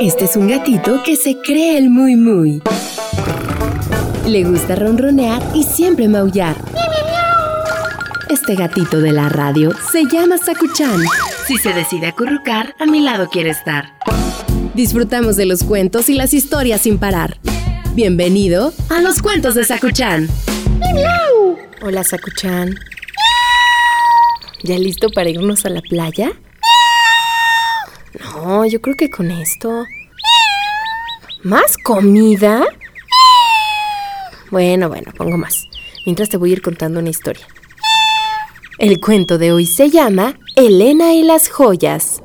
Este es un gatito que se cree el muy muy. Le gusta ronronear y siempre maullar. Este gatito de la radio se llama Sakuchan. Si se decide acurrucar, a mi lado quiere estar. Disfrutamos de los cuentos y las historias sin parar. Bienvenido a los cuentos de Sakuchan. Hola Sakuchan. ¿Ya listo para irnos a la playa? Yo creo que con esto. ¿Más comida? Bueno, bueno, pongo más. Mientras te voy a ir contando una historia. El cuento de hoy se llama Elena y las joyas.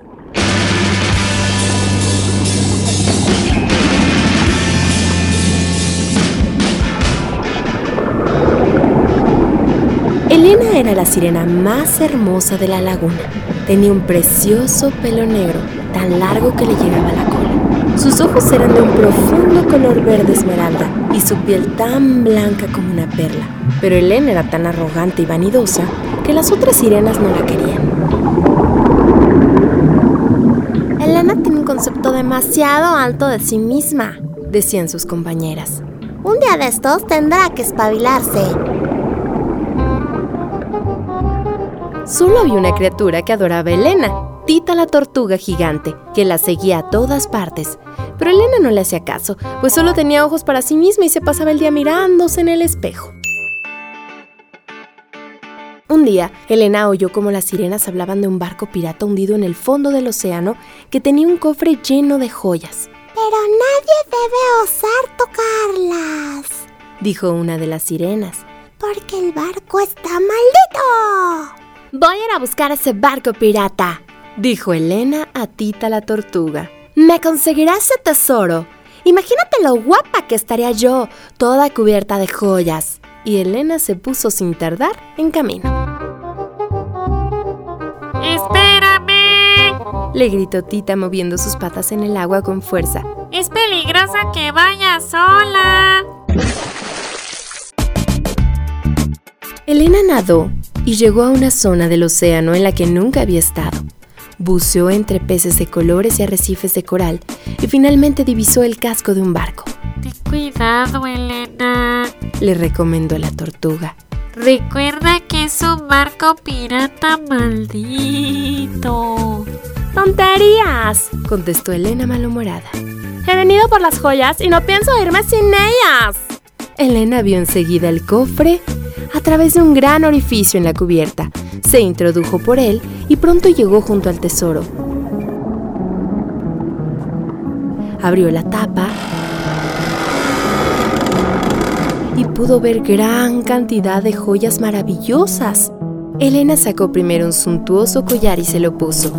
Elena era la sirena más hermosa de la laguna. Tenía un precioso pelo negro, tan largo que le llegaba a la cola. Sus ojos eran de un profundo color verde esmeralda y su piel tan blanca como una perla. Pero Elena era tan arrogante y vanidosa que las otras sirenas no la querían. Elena tiene un concepto demasiado alto de sí misma, decían sus compañeras. Un día de estos tendrá que espabilarse. Solo había una criatura que adoraba a Elena, Tita la tortuga gigante, que la seguía a todas partes. Pero Elena no le hacía caso, pues solo tenía ojos para sí misma y se pasaba el día mirándose en el espejo. Un día, Elena oyó como las sirenas hablaban de un barco pirata hundido en el fondo del océano que tenía un cofre lleno de joyas. Pero nadie debe osar tocarlas, dijo una de las sirenas. Porque el barco está maldito. Voy a ir a buscar ese barco pirata, dijo Elena a Tita la tortuga. Me conseguirás ese tesoro. Imagínate lo guapa que estaría yo, toda cubierta de joyas. Y Elena se puso sin tardar en camino. ¡Espérame! Le gritó Tita moviendo sus patas en el agua con fuerza. Es peligrosa que vaya sola. Elena nadó y llegó a una zona del océano en la que nunca había estado. Buceó entre peces de colores y arrecifes de coral y finalmente divisó el casco de un barco. Ten cuidado, Elena, le recomendó la tortuga. Recuerda que es un barco pirata maldito. ¡Tonterías! contestó Elena malhumorada. He venido por las joyas y no pienso irme sin ellas. Elena vio enseguida el cofre a través de un gran orificio en la cubierta. Se introdujo por él y pronto llegó junto al tesoro. Abrió la tapa y pudo ver gran cantidad de joyas maravillosas. Elena sacó primero un suntuoso collar y se lo puso.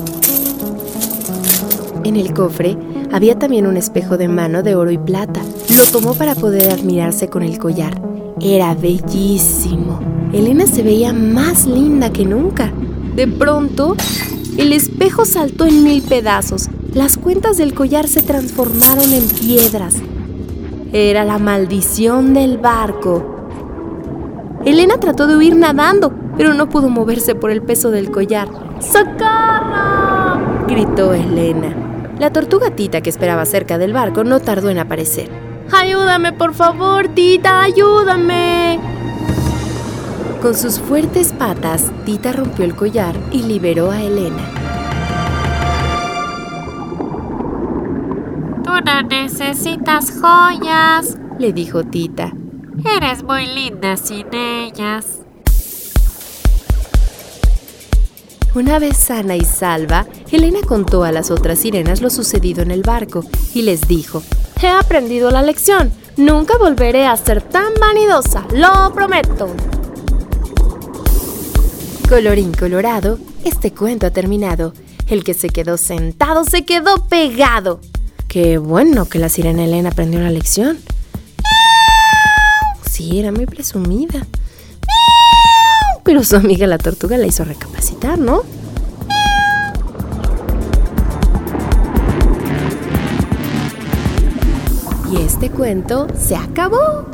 En el cofre había también un espejo de mano de oro y plata. Lo tomó para poder admirarse con el collar. Era bellísimo. Elena se veía más linda que nunca. De pronto, el espejo saltó en mil pedazos. Las cuentas del collar se transformaron en piedras. Era la maldición del barco. Elena trató de huir nadando, pero no pudo moverse por el peso del collar. ¡Socorro! gritó Elena. La tortuga Tita que esperaba cerca del barco no tardó en aparecer. ¡Ayúdame, por favor, Tita! ¡Ayúdame! Con sus fuertes patas, Tita rompió el collar y liberó a Elena. Tú no necesitas joyas, le dijo Tita. Eres muy linda sin ellas. Una vez sana y salva, Elena contó a las otras sirenas lo sucedido en el barco y les dijo, He aprendido la lección, nunca volveré a ser tan vanidosa, lo prometo. Colorín colorado, este cuento ha terminado. El que se quedó sentado se quedó pegado. Qué bueno que la sirena Elena aprendió la lección. Sí, era muy presumida. Su amiga la tortuga la hizo recapacitar, ¿no? Y este cuento se acabó.